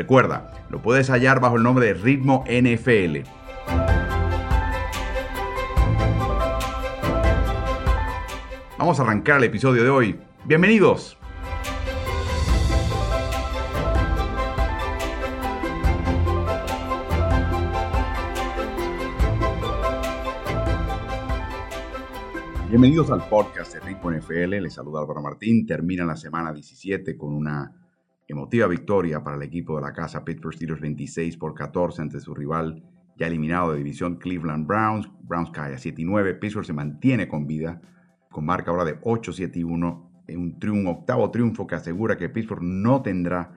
Recuerda, lo puedes hallar bajo el nombre de Ritmo NFL. Vamos a arrancar el episodio de hoy. Bienvenidos. Bienvenidos al podcast de Ritmo NFL. Les saluda Álvaro Martín. Termina la semana 17 con una Emotiva victoria para el equipo de la casa Pittsburgh Steelers 26 por 14 ante su rival ya eliminado de división Cleveland Browns. Browns cae a 7 y 9. Pittsburgh se mantiene con vida con marca ahora de 8, 7 y 1. Un, triunfo, octavo triunfo que asegura que Pittsburgh no tendrá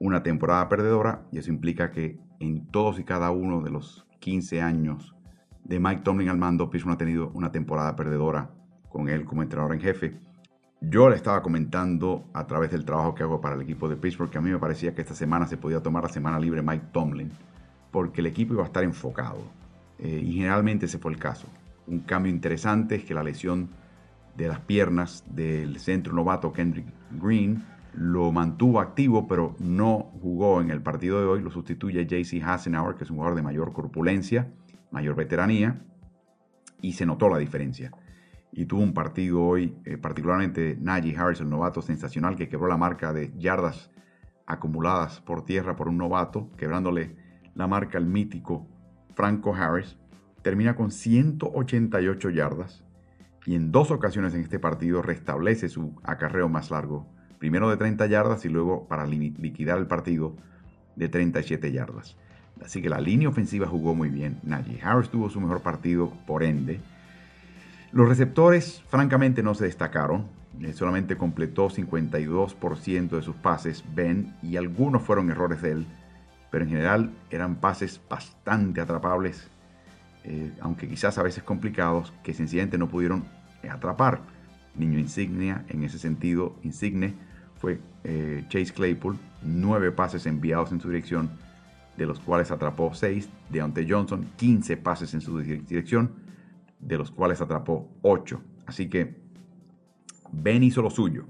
una temporada perdedora y eso implica que en todos y cada uno de los 15 años de Mike Tomlin al mando, Pittsburgh no ha tenido una temporada perdedora con él como entrenador en jefe. Yo le estaba comentando a través del trabajo que hago para el equipo de Pittsburgh que a mí me parecía que esta semana se podía tomar la semana libre Mike Tomlin porque el equipo iba a estar enfocado. Eh, y generalmente ese fue el caso. Un cambio interesante es que la lesión de las piernas del centro novato Kendrick Green lo mantuvo activo, pero no jugó en el partido de hoy. Lo sustituye JC Hassenauer, que es un jugador de mayor corpulencia, mayor veteranía, y se notó la diferencia y tuvo un partido hoy, eh, particularmente Najee Harris, el novato sensacional que quebró la marca de yardas acumuladas por tierra por un novato, quebrándole la marca al mítico Franco Harris, termina con 188 yardas y en dos ocasiones en este partido restablece su acarreo más largo, primero de 30 yardas y luego para liquidar el partido de 37 yardas. Así que la línea ofensiva jugó muy bien. Najee Harris tuvo su mejor partido, por ende. Los receptores, francamente, no se destacaron. Eh, solamente completó 52% de sus pases Ben y algunos fueron errores de él, pero en general eran pases bastante atrapables, eh, aunque quizás a veces complicados, que sencillamente no pudieron eh, atrapar. Niño insignia, en ese sentido, insigne, fue Chase Claypool, nueve pases enviados en su dirección, de los cuales atrapó seis. Deontay Johnson, 15 pases en su dirección de los cuales atrapó 8. Así que Ben hizo lo suyo.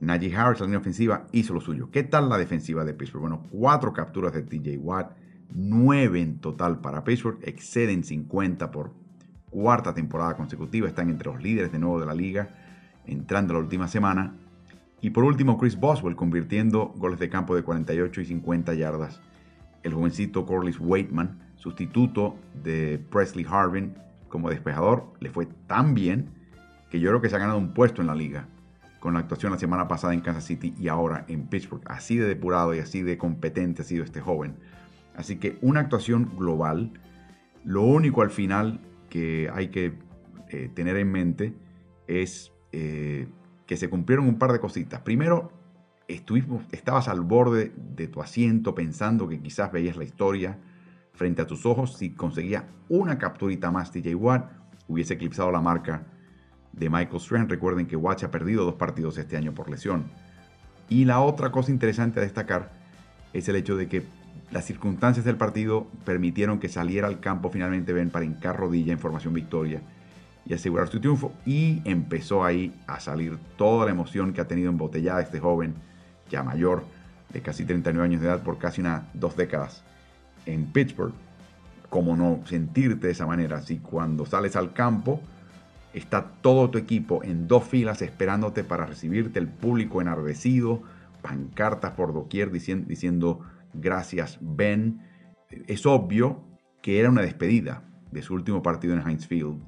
Najee Harris, la línea ofensiva, hizo lo suyo. ¿Qué tal la defensiva de Pittsburgh? Bueno, cuatro capturas de TJ Watt, nueve en total para Pittsburgh, exceden 50 por cuarta temporada consecutiva, están entre los líderes de nuevo de la liga, entrando la última semana. Y por último, Chris Boswell convirtiendo goles de campo de 48 y 50 yardas. El jovencito Corliss Waitman, sustituto de Presley Harvin, como despejador le fue tan bien que yo creo que se ha ganado un puesto en la liga con la actuación la semana pasada en Kansas City y ahora en Pittsburgh. Así de depurado y así de competente ha sido este joven. Así que una actuación global. Lo único al final que hay que eh, tener en mente es eh, que se cumplieron un par de cositas. Primero, estuvimos, estabas al borde de tu asiento pensando que quizás veías la historia frente a tus ojos, si conseguía una capturita más TJ Watt, hubiese eclipsado la marca de Michael Strahan. Recuerden que Watt ha perdido dos partidos este año por lesión. Y la otra cosa interesante a destacar es el hecho de que las circunstancias del partido permitieron que saliera al campo finalmente Ben para hincar rodilla en formación victoria y asegurar su triunfo. Y empezó ahí a salir toda la emoción que ha tenido embotellada este joven, ya mayor, de casi 39 años de edad, por casi unas dos décadas en Pittsburgh, ¿cómo no sentirte de esa manera? Si cuando sales al campo está todo tu equipo en dos filas esperándote para recibirte, el público enardecido, pancartas por doquier diciendo, gracias Ben. Es obvio que era una despedida de su último partido en Heinz Field.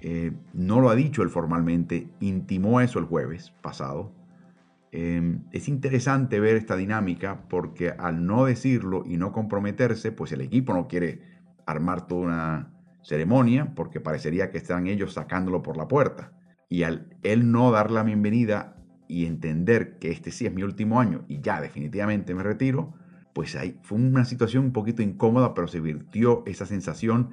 Eh, no lo ha dicho él formalmente, intimó eso el jueves pasado. Em, es interesante ver esta dinámica porque al no decirlo y no comprometerse, pues el equipo no quiere armar toda una ceremonia porque parecería que están ellos sacándolo por la puerta. Y al él no dar la bienvenida y entender que este sí es mi último año y ya definitivamente me retiro, pues ahí fue una situación un poquito incómoda, pero se virtió esa sensación.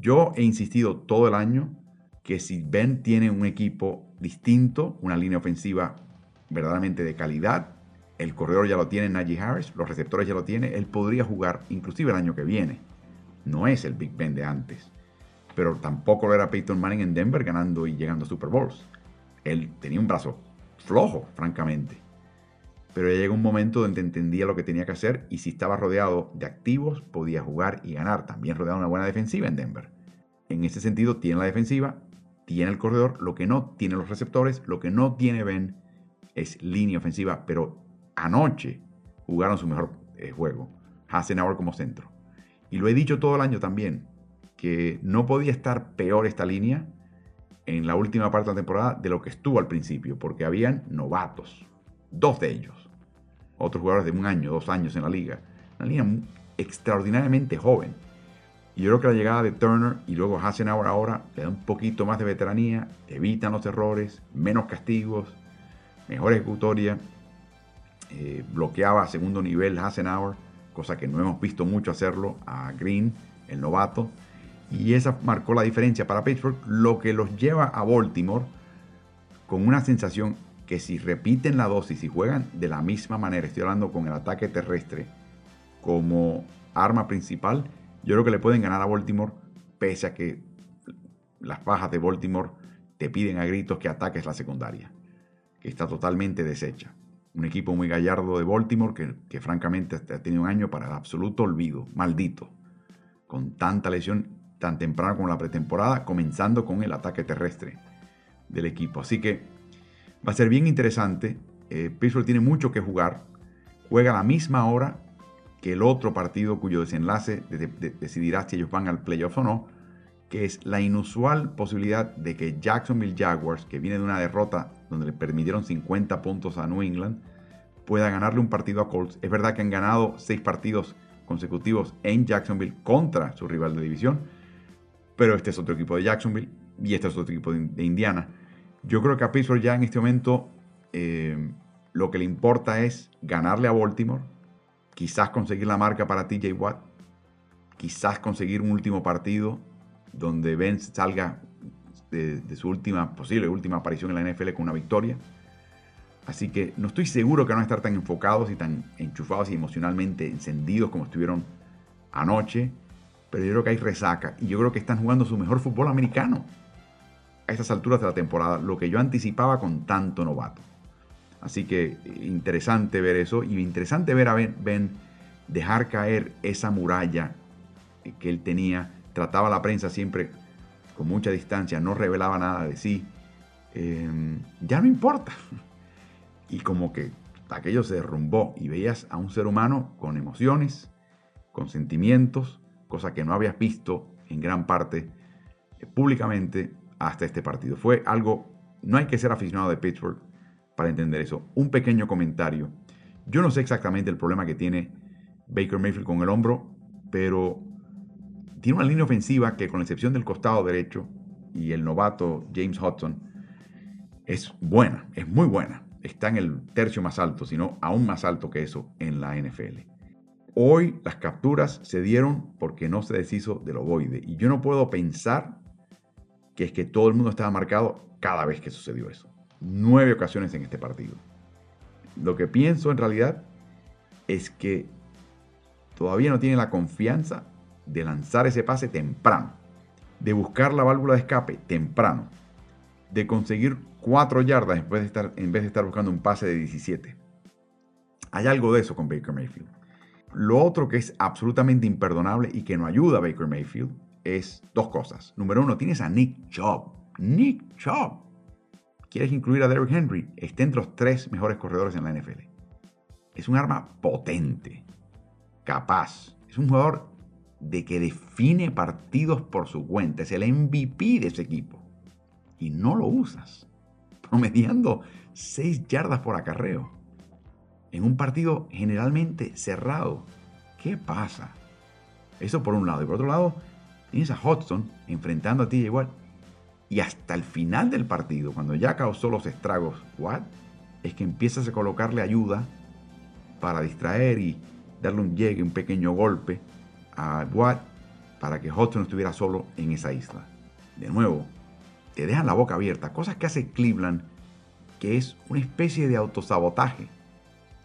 Yo he insistido todo el año que si Ben tiene un equipo distinto, una línea ofensiva verdaderamente de calidad, el corredor ya lo tiene Najee Harris, los receptores ya lo tiene, él podría jugar inclusive el año que viene. No es el Big Ben de antes, pero tampoco lo era Peyton Manning en Denver ganando y llegando a Super Bowls. Él tenía un brazo flojo, francamente. Pero ya llegó un momento donde entendía lo que tenía que hacer y si estaba rodeado de activos podía jugar y ganar. También rodeado de una buena defensiva en Denver. En ese sentido tiene la defensiva, tiene el corredor, lo que no tiene los receptores, lo que no tiene Ben es línea ofensiva, pero anoche jugaron su mejor eh, juego. Hassenauer como centro. Y lo he dicho todo el año también, que no podía estar peor esta línea en la última parte de la temporada de lo que estuvo al principio, porque habían novatos, dos de ellos, otros jugadores de un año, dos años en la liga, una línea extraordinariamente joven. Y yo creo que la llegada de Turner y luego Hassenauer ahora le da un poquito más de veteranía, evitan los errores, menos castigos, mejor ejecutoria. Eh, bloqueaba a segundo nivel Hassenauer, cosa que no hemos visto mucho hacerlo a Green, el novato. Y esa marcó la diferencia para Pittsburgh, lo que los lleva a Baltimore con una sensación que si repiten la dosis y juegan de la misma manera, estoy hablando con el ataque terrestre como arma principal, yo creo que le pueden ganar a Baltimore, pese a que las bajas de Baltimore te piden a gritos que ataques la secundaria, que está totalmente deshecha. Un equipo muy gallardo de Baltimore que, francamente ha tenido un año para el absoluto olvido, maldito, con tanta lesión tan temprano como la pretemporada, comenzando con el ataque terrestre del equipo. Así que va a ser bien interesante. Eh, tiene mucho que jugar. Juega a la misma hora que el otro partido cuyo desenlace decidirá si ellos van al playoff o no, que es la inusual posibilidad de que Jacksonville Jaguars, que viene de una derrota donde le permitieron 50 puntos a New England, pueda ganarle un partido a Colts. Es verdad que han ganado seis partidos consecutivos en Jacksonville contra su rival de división, pero este es otro equipo de Jacksonville y este es otro equipo de, Indiana. Yo creo que a Pittsburgh ya en este momento eh, lo que le importa es ganarle a Baltimore, quizás conseguir la marca para TJ Watt, quizás conseguir un último partido donde Ben salga de, su última, posible última aparición en la NFL con una victoria. Así que no estoy seguro que van a estar tan enfocados y tan enchufados y emocionalmente encendidos como estuvieron anoche, pero yo creo que hay resaca y yo creo que están jugando su mejor fútbol americano a estas alturas de la temporada, lo que yo anticipaba con tanto novato. Así que interesante ver eso y interesante ver a Ben, dejar caer esa muralla que él tenía. Trataba la prensa siempre con mucha distancia, no revelaba nada de sí. Em, ya no importa. Y como que aquello se derrumbó y veías a un ser humano con emociones, con sentimientos, cosa que no habías visto en gran parte eh, públicamente hasta este partido. Fue algo, no hay que ser aficionado de Pittsburgh para entender eso. Un pequeño comentario. Yo no sé exactamente el problema que tiene Baker Mayfield con el hombro, pero tiene una línea ofensiva que con la excepción del costado derecho y el novato James Hudson, es buena, es muy buena. Está en el tercio más alto, sino aún más alto que eso en la NFL. Hoy las capturas se dieron porque no se deshizo del ovoide. Y yo no puedo pensar que es que todo el mundo estaba marcado cada vez que sucedió eso nueve ocasiones en este partido. Lo que pienso en realidad es que todavía no tiene la confianza de lanzar ese pase temprano, de buscar la válvula de escape temprano, de conseguir cuatro yardas en vez de estar, en vez de estar buscando un pase de 17. Hay algo de eso con Baker Mayfield. Lo otro que es absolutamente imperdonable y que no ayuda a Baker Mayfield es dos cosas. Número uno, tienes a Nick Chubb. Nick Chubb quieres incluir a Derrick Henry, está entre los tres mejores corredores en la NFL. Es un arma potente, capaz. Es un jugador de que define partidos por su cuenta. Es el MVP de ese equipo. Y no lo usas. Promediando 6 yardas por acarreo. En un partido generalmente cerrado. ¿Qué pasa? Eso por un lado. Y por otro lado, tienes a Hudson enfrentando a ti igual y hasta el final del partido, cuando ya causó los estragos, ¿what? Es que empiezas a colocarle ayuda para distraer y darle un llegue, un pequeño golpe a Watt para que Hudson estuviera solo en esa isla. De nuevo, te dejan la boca abierta, cosas que hace Cleveland que es una especie de autosabotaje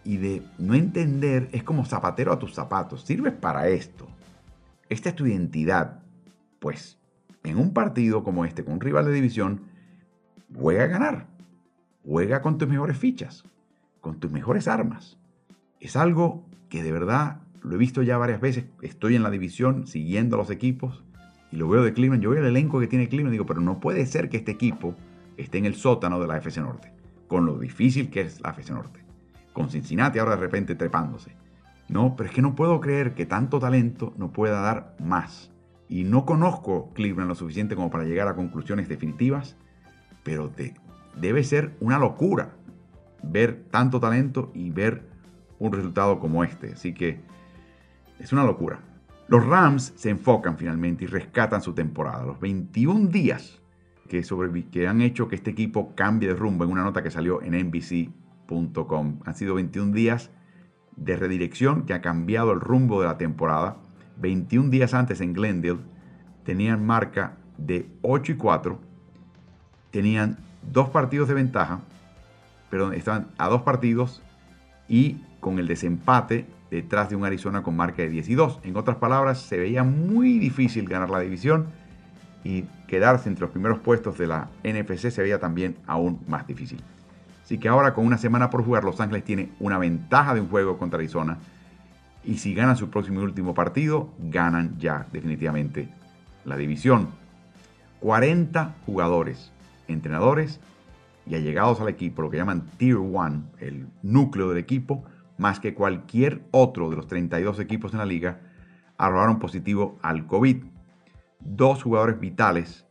y de no entender, es como zapatero a tus zapatos, sirves para esto. Esta es tu identidad. Pues en un partido como este, con un rival de división, juega a ganar. Juega con tus mejores fichas, con tus mejores armas. Es algo que de verdad lo he visto ya varias veces. Estoy en la división siguiendo a los equipos y lo veo de Cleveland. Yo veo el elenco que tiene Cleveland y digo, pero no puede ser que este equipo esté en el sótano de la FC Norte, con lo difícil que es la FC Norte. Con Cincinnati ahora de repente trepándose. No, pero es que no puedo creer que tanto talento no pueda dar más. Y no conozco Cleveland lo suficiente como para llegar a conclusiones definitivas, pero debe ser una locura ver tanto talento y ver un resultado como este. Así que es una locura. Los Rams se enfocan finalmente y rescatan su temporada. Los 21 días que, han hecho que este equipo cambie de rumbo en una nota que salió en NBC.com. Han sido 21 días de redirección que ha cambiado el rumbo de la temporada. 21 días antes en Glendale tenían marca de 8 y 4. Tenían dos partidos de ventaja, pero estaban a dos partidos y con el desempate detrás de un Arizona con marca de 10 y 2. En otras palabras, se veía muy difícil ganar la división y quedarse entre los primeros puestos de la NFC se veía también aún más difícil. Así que ahora con una semana por jugar, Los Ángeles tiene una ventaja de un juego contra Arizona. Y si ganan su próximo y último partido, ganan ya definitivamente la división. 40 jugadores, entrenadores y allegados al equipo, lo que llaman Tier 1, el núcleo del equipo, más que cualquier otro de los 32 equipos en la liga, arrojaron positivo al COVID. Dos jugadores vitales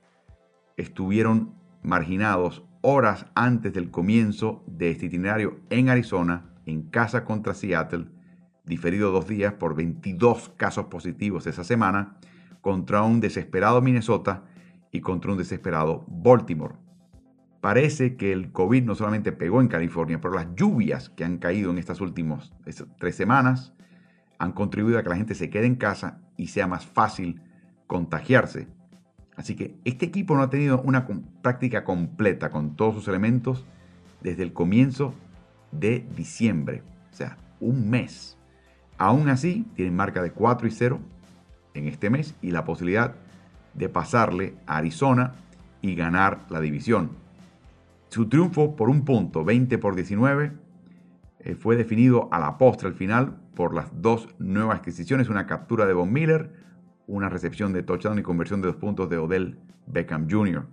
estuvieron marginados horas antes del comienzo de este itinerario en Arizona, en casa contra Seattle, diferido dos días por 22 casos positivos esa semana, contra un desesperado Minnesota y contra un desesperado Baltimore. Parece que el COVID no solamente pegó en California, pero las lluvias que han caído en estas últimas tres semanas han contribuido a que la gente se quede en casa y sea más fácil contagiarse. Así que este equipo no ha tenido una práctica completa con todos sus elementos desde el comienzo de diciembre, o sea, un mes. Aún así, tienen marca de 4 y 0 en este mes y la posibilidad de pasarle a Arizona y ganar la división. Su triunfo por un punto, 20 por 19, eh, fue definido a la postre al final por las dos nuevas adquisiciones, una captura de Von Miller, una recepción de touchdown y conversión de dos puntos de Odell Beckham Jr.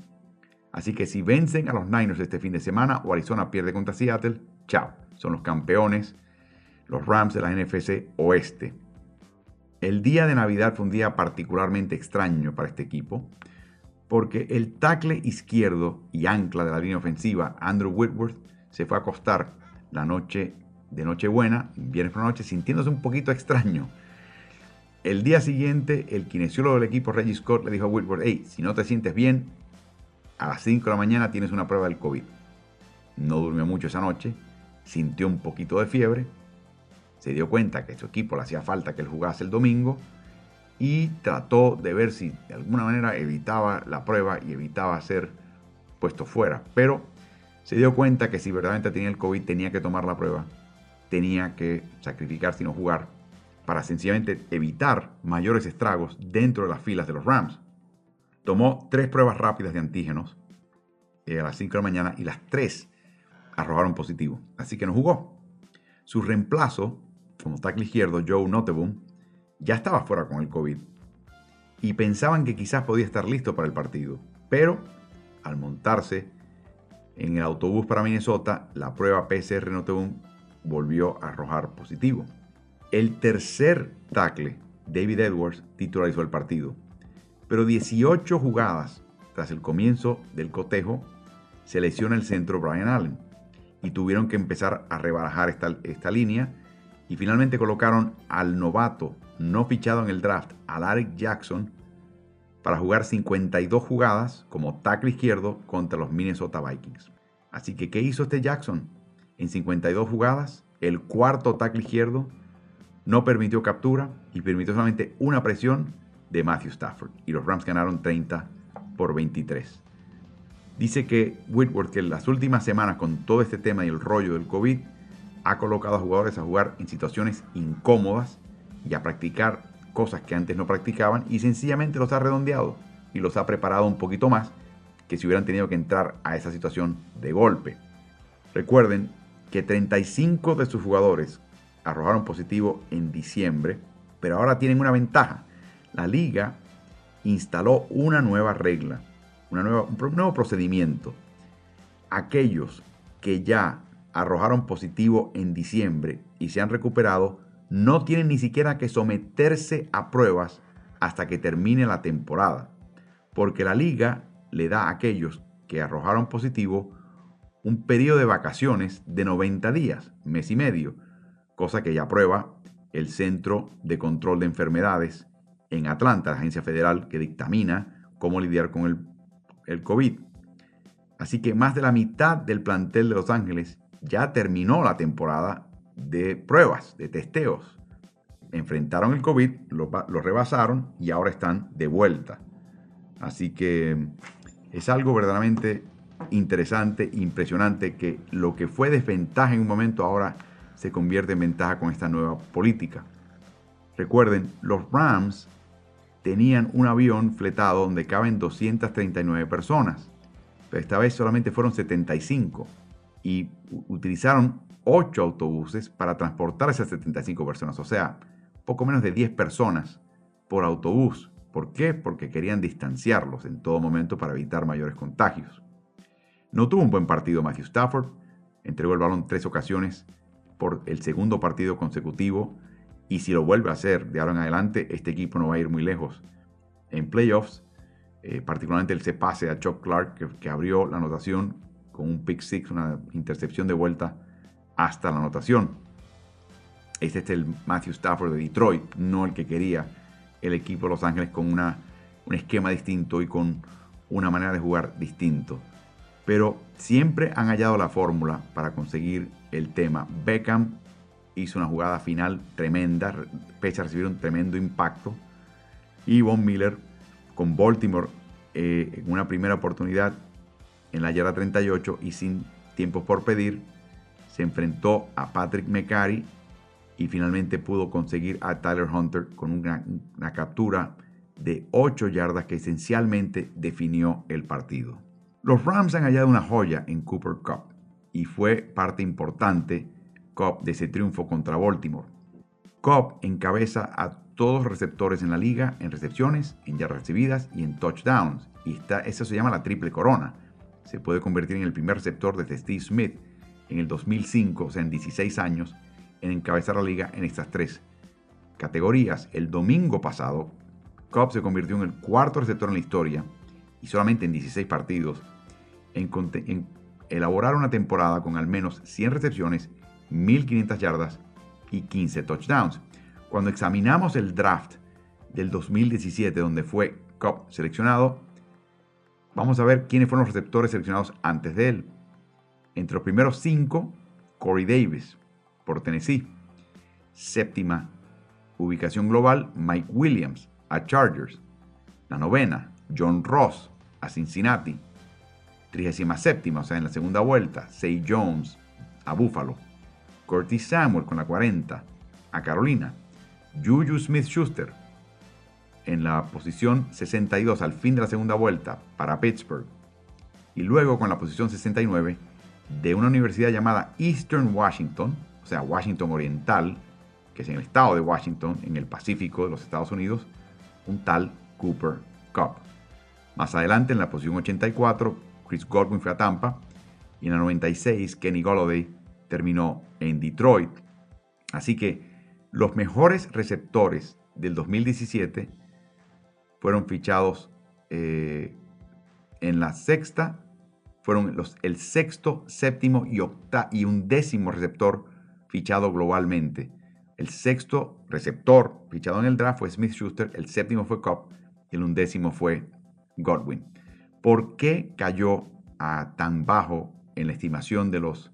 Así que si vencen a los Niners este fin de semana o Arizona pierde contra Seattle, chao, son los campeones, los Rams de la NFC Oeste. El día de Navidad fue un día particularmente extraño para este equipo porque el tackle izquierdo y ancla de la línea ofensiva, Andrew Whitworth, se fue a acostar la noche de Nochebuena, viernes por la noche, sintiéndose un poquito extraño. El día siguiente, el kinesiólogo del equipo, Reggie Scott, le dijo a Whitworth, hey, si no te sientes bien, a las 5 de la mañana tienes una prueba del COVID. No durmió mucho esa noche, sintió un poquito de fiebre, se dio cuenta que su equipo le hacía falta que él jugase el domingo, y trató de ver si de alguna manera evitaba la prueba y evitaba ser puesto fuera. Pero se dio cuenta que si verdaderamente tenía el COVID tenía que tomar la prueba, tenía que sacrificarse y no jugar para sencillamente evitar mayores estragos dentro de las filas de los Rams. Tomó tres pruebas rápidas de antígenos eh, a las 5 de la mañana y las tres arrojaron positivo, así que no jugó. Su reemplazo, como tackle izquierdo, Joe Noteboom, ya estaba fuera con el COVID y pensaban que quizás podía estar listo para el partido. Pero al montarse en el autobús para Minnesota, la prueba PCR Noteboom volvió a arrojar positivo. El tercer tackle, David Edwards, titularizó el partido. Pero 18 jugadas tras el comienzo del cotejo, se lesiona el centro Brian Allen y tuvieron que empezar a rebarajar esta, esta línea y finalmente colocaron al novato no fichado en el draft, Alaric Jackson, para jugar 52 jugadas como tackle izquierdo contra los Minnesota Vikings. Así que, ¿qué hizo este Jackson? En 52 jugadas, el cuarto tackle izquierdo no permitió captura y permitió solamente una presión de Matthew Stafford. Y los Rams ganaron 30 por 23. Dice que Whitworth, que en las últimas semanas con todo este tema y el rollo del COVID, ha colocado a jugadores a jugar en situaciones incómodas y a practicar cosas que antes no practicaban y sencillamente los ha redondeado y los ha preparado un poquito más que si hubieran tenido que entrar a esa situación de golpe. Recuerden que 35 de sus jugadores arrojaron positivo en diciembre, pero ahora tienen una ventaja. La liga instaló una nueva regla, una nueva, un nuevo procedimiento. Aquellos que ya arrojaron positivo en diciembre y se han recuperado, no tienen ni siquiera que someterse a pruebas hasta que termine la temporada, porque la liga le da a aquellos que arrojaron positivo un periodo de vacaciones de 90 días, mes y medio, cosa que ya aprueba el Centro de Control de Enfermedades en Atlanta, la agencia federal que dictamina cómo lidiar con el, el COVID. Así que más de la mitad del plantel de Los Ángeles ya terminó la temporada de pruebas, de testeos. Enfrentaron el COVID, lo, rebasaron y ahora están de vuelta. Así que es algo verdaderamente interesante, impresionante, que lo que fue desventaja en un momento ahora se convierte en ventaja con esta nueva política. Recuerden, los Rams tenían un avión fletado donde caben 239 personas, pero esta vez solamente fueron 75 y utilizaron 8 autobuses para transportar a esas 75 personas, o sea, poco menos de 10 personas por autobús. ¿Por qué? Porque querían distanciarlos en todo momento para evitar mayores contagios. No tuvo un buen partido Matthew Stafford, entregó el balón tres ocasiones por el segundo partido consecutivo y si lo vuelve a hacer de ahora en adelante, este equipo no va a ir muy lejos. En playoffs, eh, particularmente el se pase a Chuck Clark, que, que, abrió la anotación con un pick six, una intercepción de vuelta hasta la anotación. Este es el Matthew Stafford de Detroit, no el que quería el equipo de Los Ángeles con una, un esquema distinto y con una manera de jugar distinto. Pero siempre han hallado la fórmula para conseguir el tema. Beckham hizo una jugada final tremenda, pese a recibir un tremendo impacto. Y Von Miller con Baltimore eh, en una primera oportunidad en la yarda 38 y sin tiempos por pedir, se enfrentó a Patrick McCarry y finalmente pudo conseguir a Tyler Hunter con una, captura de 8 yardas que esencialmente definió el partido. Los Rams han hallado una joya en Cooper Cup y fue parte importante de ese triunfo contra Baltimore. Cup encabeza a todos los receptores en la liga en recepciones, en yardas recibidas y en touchdowns. Y está, eso se llama la triple corona. Se puede convertir en el primer receptor desde Steve Smith en el 2005, o sea, en 16 años, en encabezar la liga en estas tres categorías. El domingo pasado, Cobb se convirtió en el cuarto receptor en la historia y solamente en 16 partidos en, en elaborar una temporada con al menos 100 recepciones, 1500 yardas y 15 touchdowns. Cuando examinamos el draft del 2017, donde fue Cobb seleccionado, vamos a ver quiénes fueron los receptores seleccionados antes de él. Entre los primeros cinco, Corey Davis, por Tennessee. Séptima ubicación global, Mike Williams a Chargers. La novena, John Ross a Cincinnati. Trigésima séptima, o sea, en la segunda vuelta, Say Jones a Buffalo. Curtis Samuel con la 40 a Carolina. Juju Smith Schuster en la posición 62 al fin de la segunda vuelta para Pittsburgh. Y luego con la posición 69 de una universidad llamada Eastern Washington, o sea, Washington Oriental, que es en el estado de Washington, en el Pacífico de los Estados Unidos, un tal Cooper Cup. Más adelante, en la posición 84, Chris Godwin fue a Tampa, y en la 96, Kenny Golladay terminó en Detroit. Así que los mejores receptores del 2017 fueron fichados eh, en la sexta, fueron los, el sexto, séptimo y, octa, y un décimo receptor fichado globalmente. El sexto receptor fichado en el draft fue Smith Schuster, el séptimo fue Cobb y el undécimo fue Godwin. ¿Por qué cayó a tan bajo en la estimación de los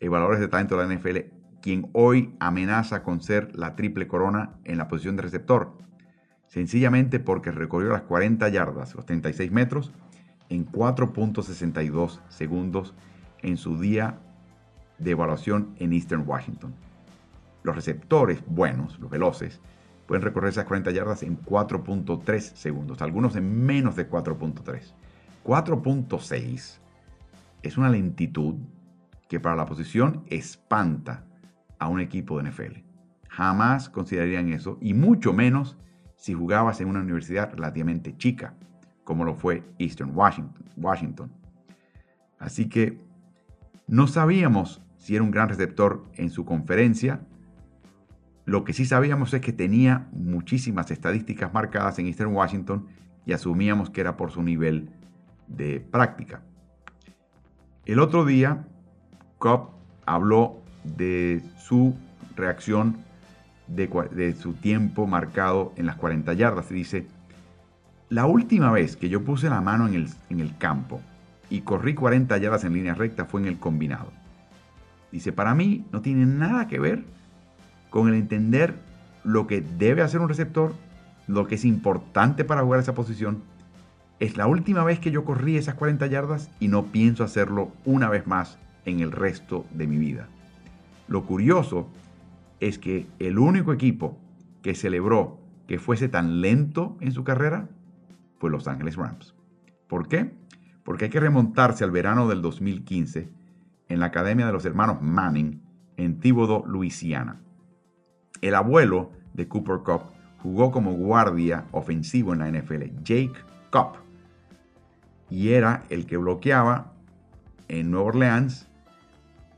evaluadores de talento de la NFL quien hoy amenaza con ser la triple corona en la posición de receptor, sencillamente porque recorrió las 40 yardas, los 36 metros, en 4.62 segundos en su día de evaluación en Eastern Washington. Los receptores buenos, los veloces, pueden recorrer esas 40 yardas en 4.3 segundos, algunos en menos de 4.3. 4.6 es una lentitud que para la posición espanta a un equipo de NFL. Jamás considerarían eso, y mucho menos si jugabas en una universidad relativamente chica, como lo fue Eastern Washington. Así que no sabíamos si era un gran receptor en su conferencia. Lo que sí sabíamos es que tenía muchísimas estadísticas marcadas en Eastern Washington y asumíamos que era por su nivel de práctica. El otro día, Cobb habló de su reacción de, su tiempo marcado en las 40 yardas y dice, la última vez que yo puse la mano en el, en el campo y corrí 40 yardas en línea recta fue en el combinado. Dice, para mí no tiene nada que ver con el entender lo que debe hacer un receptor, lo que es importante para jugar esa posición. Es la última vez que yo corrí esas 40 yardas y no pienso hacerlo una vez más en el resto de mi vida. Lo curioso es que el único equipo que celebró que fuese tan lento en su carrera fue Los Ángeles Rams. ¿Por qué? Porque hay que remontarse al verano del 2015 en la Academia de los Hermanos Manning en Thibodaux, Luisiana. El abuelo de Cooper Cup jugó como guardia ofensivo en la NFL, Jake Cup, y era el que bloqueaba en Nueva Orleans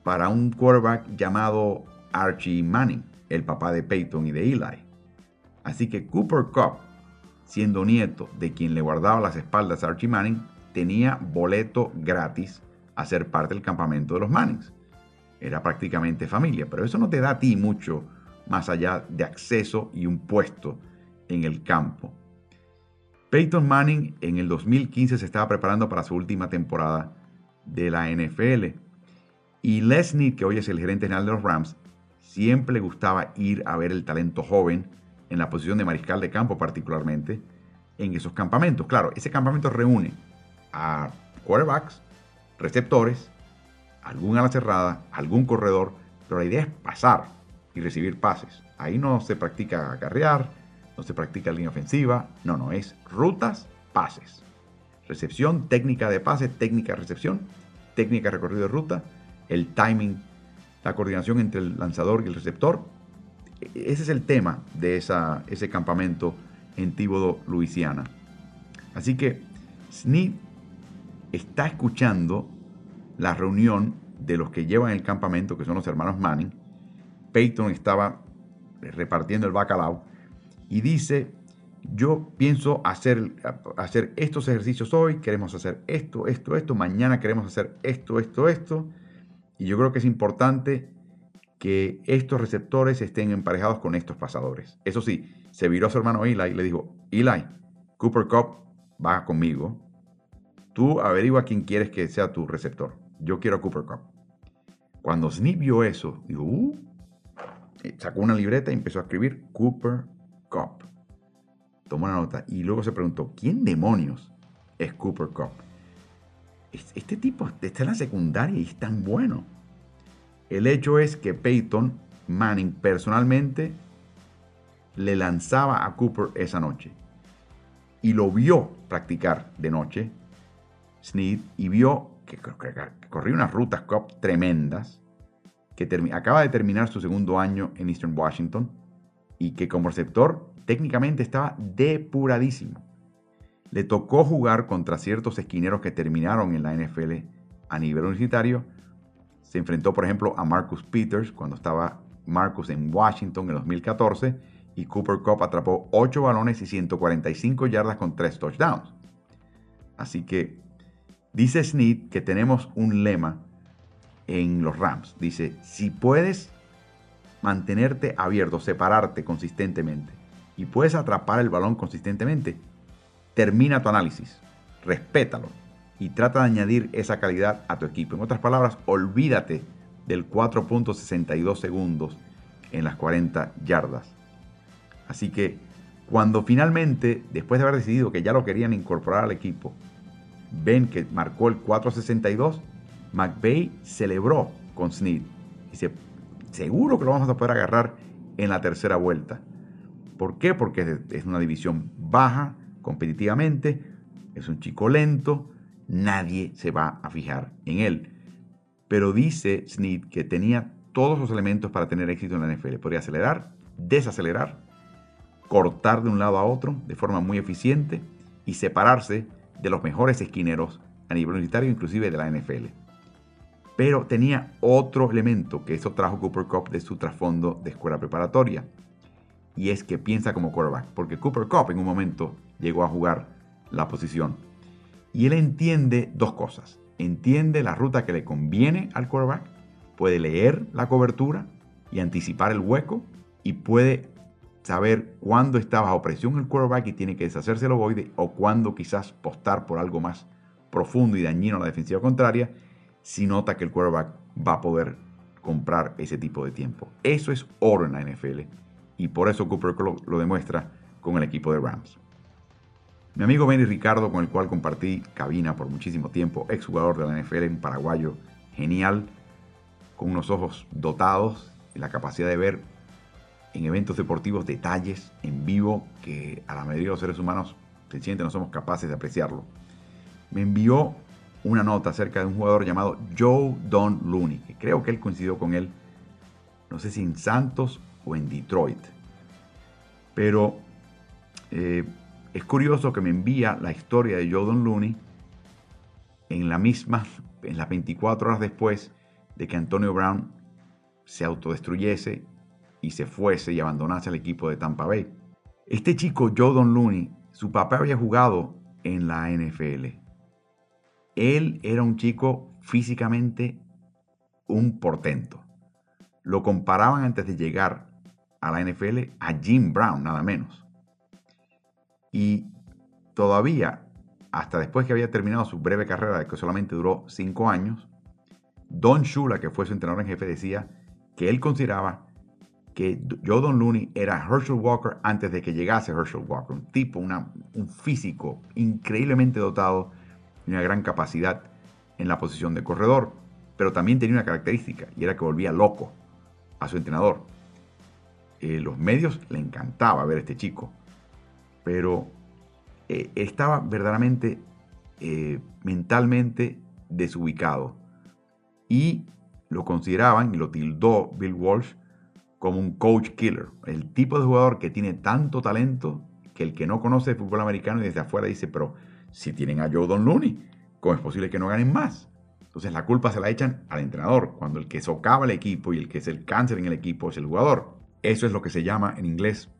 para un quarterback llamado Archie Manning, el papá de Peyton y de Eli. Así que Cooper Cup, siendo nieto de quien le guardaba las espaldas a Archie Manning, tenía boleto gratis a ser parte del campamento de los Mannings. Era prácticamente familia, pero eso no te da a ti mucho más allá de acceso y un puesto en el campo. Peyton Manning en el 2015 se estaba preparando para su última temporada de la NFL. Y Les que hoy es el gerente general de los Rams, siempre gustaba ir a ver el talento joven en la posición de mariscal de campo particularmente en esos campamentos. Claro, ese campamento reúne a quarterbacks, receptores, algún ala cerrada, algún corredor, pero la idea es pasar y recibir pases. Ahí no se practica acarrear, no se practica línea ofensiva, no, no, es rutas, pases. Recepción, técnica de pase, técnica de recepción, técnica de recorrido de ruta, el timing, la coordinación entre el lanzador y el receptor. Ese es el tema de esa, ese campamento en Tíbodo, Luisiana. Así que Snead está escuchando la reunión de los que llevan el campamento, que son los hermanos Manning. Peyton estaba repartiendo el bacalao y dice, yo pienso hacer, hacer estos ejercicios hoy, queremos hacer esto, esto, esto, mañana queremos hacer esto, esto, esto. Y yo creo que es importante que estos receptores estén emparejados con estos pasadores. Eso sí, se viró a su hermano Eli y le dijo, Eli, Cooper Cup va conmigo, Tú averigua quién quieres que sea tu receptor. Yo quiero a Cooper Cup. Cuando Snip vio eso, dijo, uh, sacó una libreta y empezó a escribir Cooper Cup. Tomó una nota y luego se preguntó, ¿quién demonios es Cooper Cup? Este tipo está en la secundaria y es tan bueno. El hecho es que Peyton Manning personalmente le lanzaba a Cooper esa noche y lo vio practicar de noche Snead y vio que, corría unas rutas tremendas, que acaba de terminar su segundo año en Eastern Washington y que como receptor técnicamente estaba depuradísimo. Le tocó jugar contra ciertos esquineros que terminaron en la NFL a nivel universitario. Se enfrentó, por ejemplo, a Marcus Peters cuando estaba Marcus en Washington en 2014 y Cooper Cup atrapó 8 balones y 145 yardas con 3 touchdowns. Así que Dice Snead que tenemos un lema en los Rams. Dice, si puedes mantenerte abierto, separarte consistentemente y puedes atrapar el balón consistentemente, termina tu análisis, respétalo y trata de añadir esa calidad a tu equipo. En otras palabras, olvídate del 4.62 segundos en las 40 yardas. Así que cuando finalmente, después de haber decidido que ya lo querían incorporar al equipo, ven que marcó el 4.62, McVeigh celebró con Snead. Dice, seguro que lo vamos a poder agarrar en la tercera vuelta. ¿Por qué? Porque es una división baja competitivamente, es un chico lento, nadie se va a fijar en él. Pero dice Snead que tenía todos los elementos para tener éxito en la NFL. Podría acelerar, desacelerar, cortar de un lado a otro de forma muy eficiente y separarse de los mejores esquineros a nivel universitario, inclusive de la NFL. Pero tenía otro elemento que eso trajo Cooper Cup de su trasfondo de escuela preparatoria. Y es que piensa como quarterback. Porque Cooper Cup en un momento llegó a jugar la posición. Y él entiende dos cosas. Entiende la ruta que le conviene al quarterback. Puede leer la cobertura y anticipar el hueco. Y puede saber cuándo está bajo presión el quarterback y tiene que deshacerse el ovoide. O cuándo quizás postar por algo más profundo y dañino a la defensiva contraria si nota que el quarterback va a poder comprar ese tipo de tiempo. Eso es oro en la NFL y por eso Cooper lo, lo demuestra con el equipo de Rams. Mi amigo Benny Ricardo, con el cual compartí cabina por muchísimo tiempo, exjugador de la NFL en paraguayo, genial, con unos ojos dotados y la capacidad de ver en eventos deportivos detalles en vivo que a la mayoría de los seres humanos sencillamente no somos capaces de apreciarlo. Me envió una nota acerca de un jugador llamado Joe Don Looney, que creo que él coincidió con él, no sé si en Santos o en Detroit. Pero eh, es curioso que me envía la historia de Joe Don Looney en la misma, en las 24 horas después de que Antonio Brown se autodestruyese y se fuese y abandonase el equipo de Tampa Bay. Este chico, Joe Don Looney, su papá había jugado en la NFL él era un chico físicamente un portento. Lo comparaban antes de llegar a la NFL a Jim Brown, nada menos. Y todavía, hasta después que había terminado su breve carrera, que solamente duró cinco años, Don Shula, que fue su entrenador en jefe, decía que él consideraba que Joe Don Looney era Herschel Walker antes de que llegase Herschel Walker, un tipo, un físico increíblemente dotado una gran capacidad en la posición de corredor, pero también tenía una característica y era que volvía loco a su entrenador. Eh, los medios le encantaba ver a este chico, pero eh, estaba verdaderamente eh, mentalmente desubicado y lo consideraban y lo tildó Bill Walsh como un coach killer, el tipo de jugador que tiene tanto talento que el que no conoce fútbol americano y desde afuera dice, pero si tienen a Joe Don Looney, ¿cómo es posible que no ganen más? Entonces la culpa se la echan al entrenador, cuando el que socava el equipo y el que es el cáncer en el equipo es el jugador. Eso es lo que se llama en inglés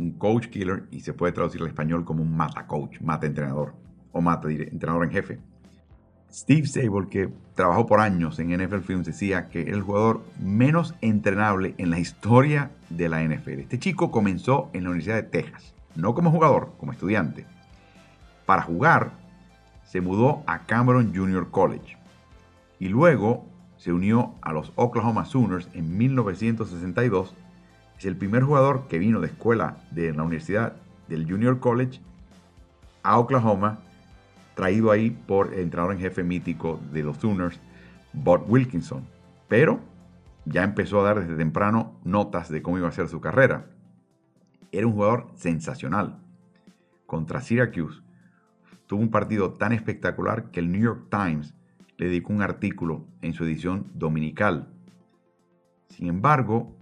un coach killer y se puede traducir al español como un mata coach, mata entrenador o mata entrenador en jefe. Steve Sable, que trabajó por años en NFL Films, decía que era el jugador menos entrenable en la historia de la NFL. Este chico comenzó en la Universidad de Texas, no como jugador, como estudiante. Para jugar, se mudó a Cameron Junior College y luego se unió a los Oklahoma Sooners en 1962. Es el primer jugador que vino de escuela de la Universidad del Junior College a Oklahoma, traído ahí por el entrenador en jefe mítico de los Sooners, Bob Wilkinson. Pero ya empezó a dar desde temprano notas de cómo iba a ser su carrera. Era un jugador sensacional. Contra Syracuse tuvo un partido tan espectacular que el New York Times le dedicó un artículo en su edición dominical. Sin embargo,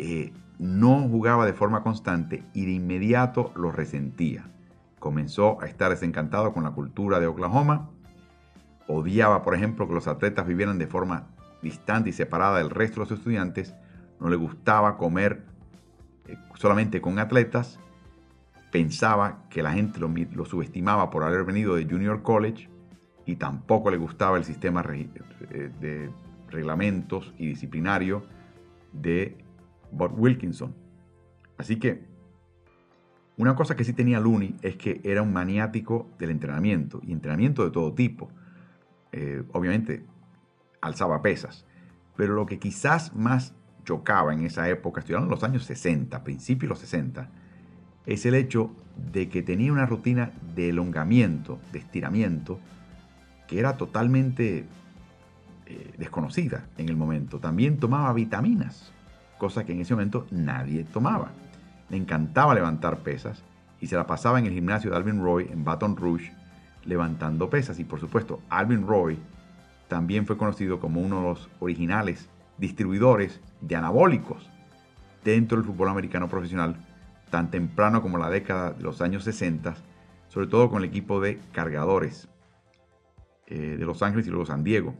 eh, no jugaba de forma constante y de inmediato lo resentía. Comenzó a estar desencantado con la cultura de Oklahoma. Odiaba, por ejemplo, que los atletas vivieran de forma distante y separada del resto de los estudiantes. No le gustaba comer eh, solamente con atletas pensaba que la gente lo, subestimaba por haber venido de Junior College y tampoco le gustaba el sistema eh, de reglamentos y disciplinario de Bob Wilkinson. Así que una cosa que sí tenía Looney es que era un maniático del entrenamiento y entrenamiento de todo tipo. Eh, obviamente alzaba pesas, Pero lo que quizás más chocaba en esa época, estoy hablando de los años 60, principios de los 60, es el hecho de que tenía una rutina de elongamiento, de estiramiento, que era totalmente eh, desconocida en el momento. También tomaba vitaminas, cosa que en ese momento nadie tomaba. Le encantaba levantar pesas y se la pasaba en el gimnasio de Alvin Roy en Baton Rouge levantando pesas. Y por supuesto, Alvin Roy también fue conocido como uno de los originales distribuidores de anabólicos dentro del fútbol americano profesional, tan temprano como la década de los años 60, sobre todo con el equipo de cargadores eh, de Los Ángeles y luego San Diego.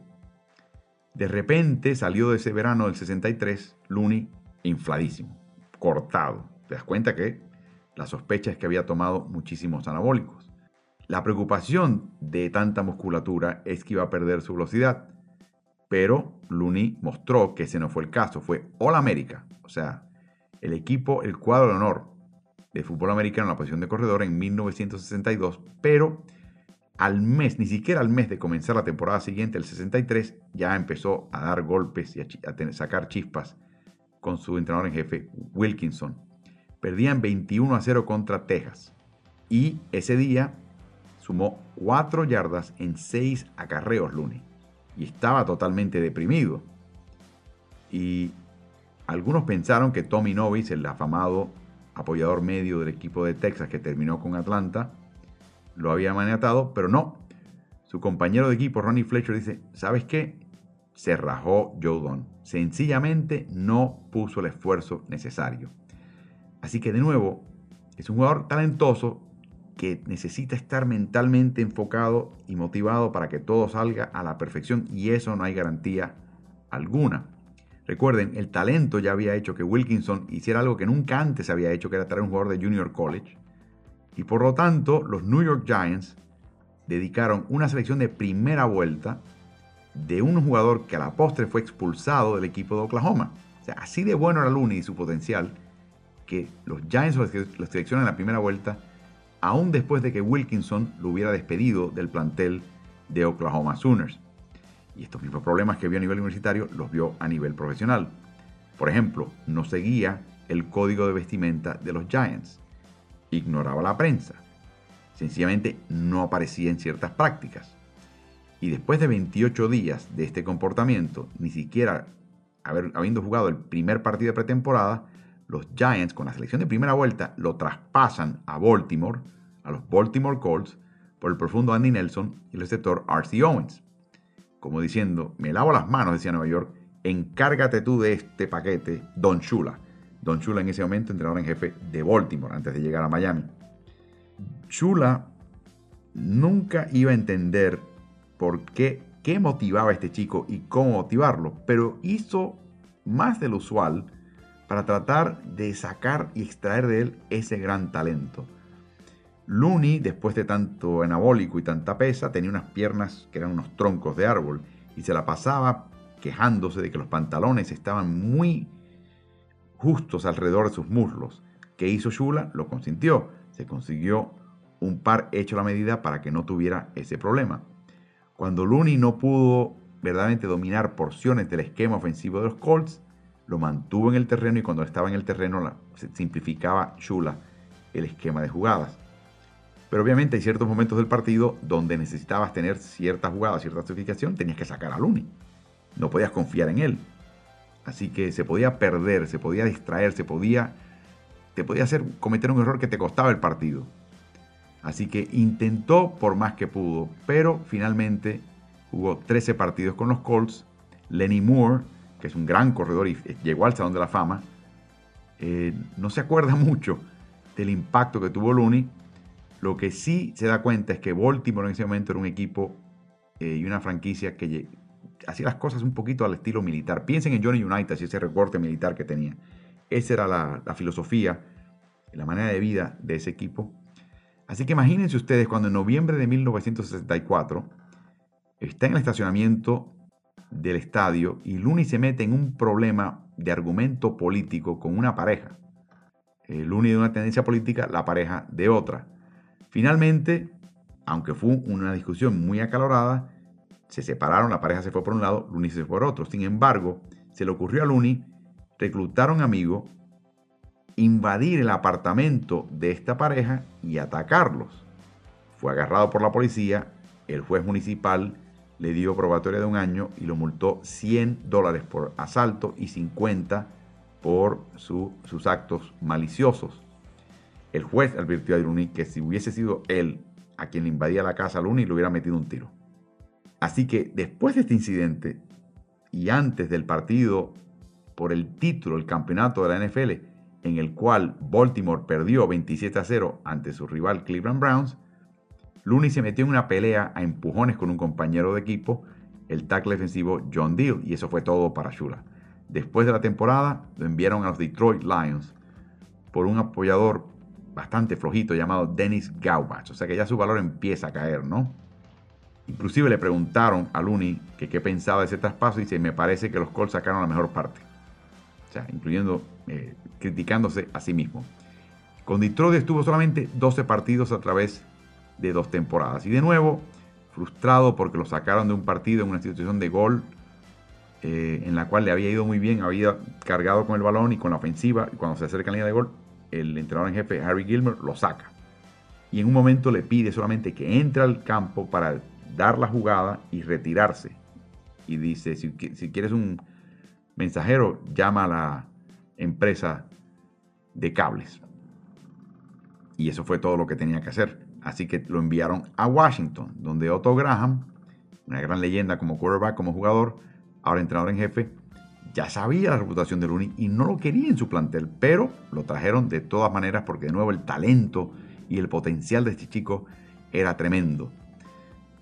De repente salió de ese verano del 63 Looney infladísimo, cortado. Te das cuenta que la sospecha es que había tomado muchísimos anabólicos. La preocupación de tanta musculatura es que iba a perder su velocidad, pero Looney mostró que ese no fue el caso, fue All America, o sea, el equipo, el cuadro de honor de fútbol americano en la posición de corredor en 1962, pero al mes, ni siquiera al mes de comenzar la temporada siguiente, el 63, ya empezó a dar golpes y a, sacar chispas con su entrenador en jefe, Wilkinson. Perdían 21 a 0 contra Texas. Y ese día sumó 4 yardas en 6 acarreos lunes. Y estaba totalmente deprimido. Y algunos pensaron que Tommy Novis, el afamado apoyador medio del equipo de Texas que terminó con Atlanta, lo había maniatado, pero no. Su compañero de equipo, Ronnie Fletcher, dice, ¿sabes qué? Se rajó Joe Don. Sencillamente no puso el esfuerzo necesario. Así que de nuevo, es un jugador talentoso que necesita estar mentalmente enfocado y motivado para que todo salga a la perfección y eso no hay garantía alguna. Recuerden, el talento ya había hecho que Wilkinson hiciera algo que nunca antes había hecho, que era traer un jugador de Junior College. Y por lo tanto, los New York Giants dedicaron una selección de primera vuelta de un jugador que a la postre fue expulsado del equipo de Oklahoma. O sea, así de bueno era Looney y su potencial que los Giants lo seleccionan en la primera vuelta, aún después de que Wilkinson lo hubiera despedido del plantel de Oklahoma Sooners. Y estos mismos problemas que vio a nivel universitario los vio a nivel profesional. Por ejemplo, no seguía el código de vestimenta de los Giants ignoraba la prensa. Sencillamente no aparecía en ciertas prácticas. Y después de 28 días de este comportamiento, ni siquiera haber, habiendo jugado el primer partido de pretemporada, los Giants con la selección de primera vuelta lo traspasan a Baltimore, a los Baltimore Colts, por el profundo Andy Nelson y el receptor R.C. Owens. Como diciendo, me lavo las manos, decía Nueva York, encárgate tú de este paquete, Don Shula. Don Chula en ese momento entrenador en jefe de Baltimore antes de llegar a Miami. Chula nunca iba a entender por qué, qué motivaba a este chico y cómo motivarlo, pero hizo más de lo usual para tratar de sacar y extraer de él ese gran talento. Looney, después de tanto anabólico y tanta pesa, tenía unas piernas que eran unos troncos de árbol y se la pasaba quejándose de que los pantalones estaban muy justos alrededor de sus muslos. ¿Qué hizo Shula? Lo consintió. Se consiguió un par hecho a la medida para que no tuviera ese problema. Cuando Looney no pudo verdaderamente dominar porciones del esquema ofensivo de los Colts, lo mantuvo en el terreno y cuando estaba en el terreno simplificaba Shula el esquema de jugadas. Pero obviamente hay ciertos momentos del partido donde necesitabas tener cierta jugada, cierta certificación, tenías que sacar a Looney. No podías confiar en él. Así que se podía perder, se podía distraer, se podía, te podía hacer cometer un error que te costaba el partido. Así que intentó por más que pudo, pero finalmente jugó 13 partidos con los Colts. Lenny Moore, que es un gran corredor y llegó al Salón de la Fama, eh, no se acuerda mucho del impacto que tuvo Looney. Lo que sí se da cuenta es que Baltimore en ese momento era un equipo eh, y una franquicia que hacía las cosas un poquito al estilo militar. Piensen en Johnny United y ese recorte militar que tenía. Esa era la, la filosofía, la manera de vida de ese equipo. Así que imagínense ustedes cuando en noviembre de 1964 está en el estacionamiento del estadio y Looney se mete en un problema de argumento político con una pareja. El Looney de una tendencia política, la pareja de otra. Finalmente, aunque fue una discusión muy acalorada, Se separaron, la pareja se fue por un lado, Looney se fue por otro. Sin embargo, se le ocurrió a Looney reclutar a un amigo, invadir el apartamento de esta pareja y atacarlos. Fue agarrado por la policía, el juez municipal le dio probatoria de un año y lo multó 100 dólares por asalto y 50 por sus actos maliciosos. El juez advirtió a Looney que si hubiese sido él a quien invadía la casa a Looney, le hubiera metido un tiro. Así que después de este incidente y antes del partido por el título, el campeonato de la NFL, en el cual Baltimore perdió 27 a 0 ante su rival Cleveland Browns, Looney se metió en una pelea a empujones con un compañero de equipo, el tackle defensivo John Deal, y eso fue todo para Shula. Después de la temporada, lo enviaron a los Detroit Lions por un apoyador bastante flojito llamado Dennis Gaubach. O sea que ya su valor empieza a caer, ¿no? Inclusive le preguntaron a Looney que qué pensaba de ese traspaso y dice, me parece que los Colts sacaron la mejor parte. O sea, incluyendo, eh, criticándose a sí mismo. Con Detroit estuvo solamente 12 partidos a través de dos temporadas. Y de nuevo, frustrado porque lo sacaron de un partido en una situación de gol eh, en la cual le había ido muy bien, había cargado con el balón y con la ofensiva. Y cuando se acerca la línea de gol, el entrenador en jefe, Harry Gilmer, lo saca. Y en un momento le pide solamente que entre al campo para dar la jugada y retirarse. Y dice, si, quieres un mensajero, llama a la empresa de cables. Y eso fue todo lo que tenía que hacer. Así que lo enviaron a Washington, donde Otto Graham, una gran leyenda como quarterback, como jugador, ahora entrenador en jefe, ya sabía la reputación de Looney y no lo quería en su plantel, pero lo trajeron de todas maneras porque de nuevo el talento y el potencial de este chico era tremendo.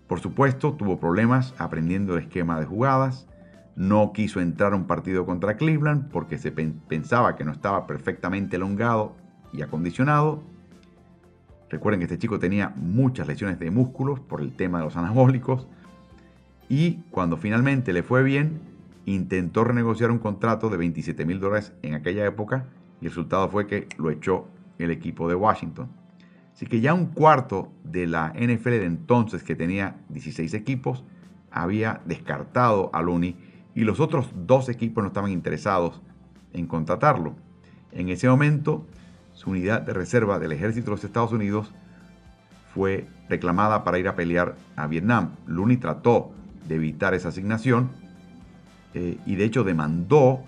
Por supuesto, tuvo problemas aprendiendo el esquema de jugadas, no quiso entrar a un partido contra Cleveland porque se pensaba que no estaba perfectamente elongado y acondicionado. Recuerden que este chico tenía muchas lesiones de músculos por el tema de los anabólicos y cuando finalmente le fue bien, intentó renegociar un contrato de 27 mil dólares en aquella época y el resultado fue que lo echó el equipo de Washington. Así que ya un cuarto de la NFL de entonces, que tenía 16 equipos, había descartado a Looney y los otros dos equipos no estaban interesados en contratarlo. En ese momento, su unidad de reserva del ejército de los Estados Unidos fue reclamada para ir a pelear a Vietnam. Looney trató de evitar esa asignación eh, y de hecho demandó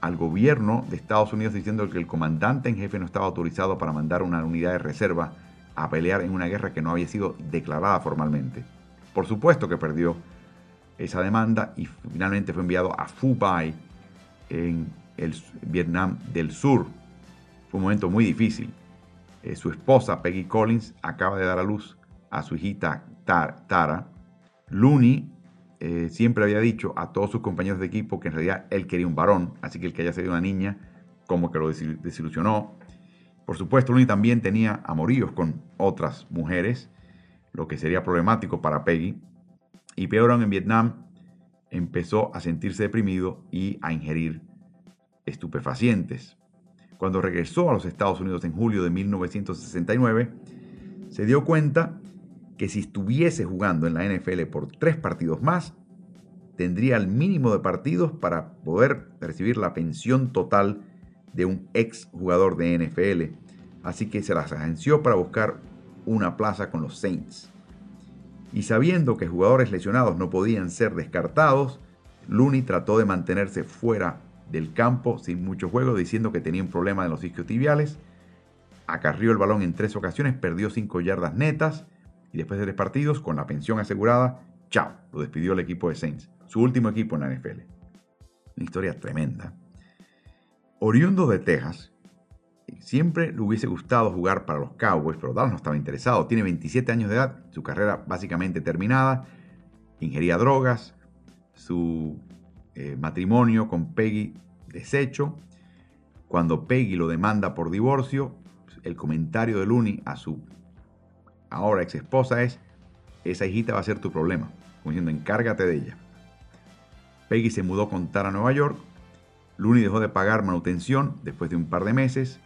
al gobierno de Estados Unidos diciendo que el comandante en jefe no estaba autorizado para mandar una unidad de reserva a pelear en una guerra que no había sido declarada formalmente. Por supuesto que perdió esa demanda y finalmente fue enviado a Phu Bai en el Vietnam del Sur. Fue un momento muy difícil. Eh, su esposa Peggy Collins acaba de dar a luz a su hijita Tara. Looney eh, siempre había dicho a todos sus compañeros de equipo que en realidad él quería un varón, así que el que haya sido una niña como que lo desilusionó. Por supuesto, Looney también tenía amoríos con otras mujeres, lo que sería problemático para Peggy. Y peor aún en Vietnam, empezó a sentirse deprimido y a ingerir estupefacientes. Cuando regresó a los Estados Unidos en julio de 1969, se dio cuenta que si estuviese jugando en la NFL por tres partidos más, tendría el mínimo de partidos para poder recibir la pensión total de un ex jugador de NFL. Así que se las agenció para buscar una plaza con los Saints. Y sabiendo que jugadores lesionados no podían ser descartados, Looney trató de mantenerse fuera del campo sin mucho juego, diciendo que tenía un problema de los isquiotibiales. Acarrió el balón en tres ocasiones, perdió cinco yardas netas y después de tres partidos, con la pensión asegurada, chao, lo despidió el equipo de Saints, su último equipo en la NFL. Una historia tremenda. Oriundo de Texas, siempre le hubiese gustado jugar para los Cowboys, pero Dallas no estaba interesado. Tiene 27 años de edad, su carrera básicamente terminada, ingería drogas, su eh, matrimonio con Peggy deshecho. Cuando Peggy lo demanda por divorcio, el comentario de Looney a su ahora ex esposa es, esa hijita va a ser tu problema, como diciendo, encárgate de ella. Peggy se mudó con Tara a Nueva York, Looney dejó de pagar manutención después de un par de meses,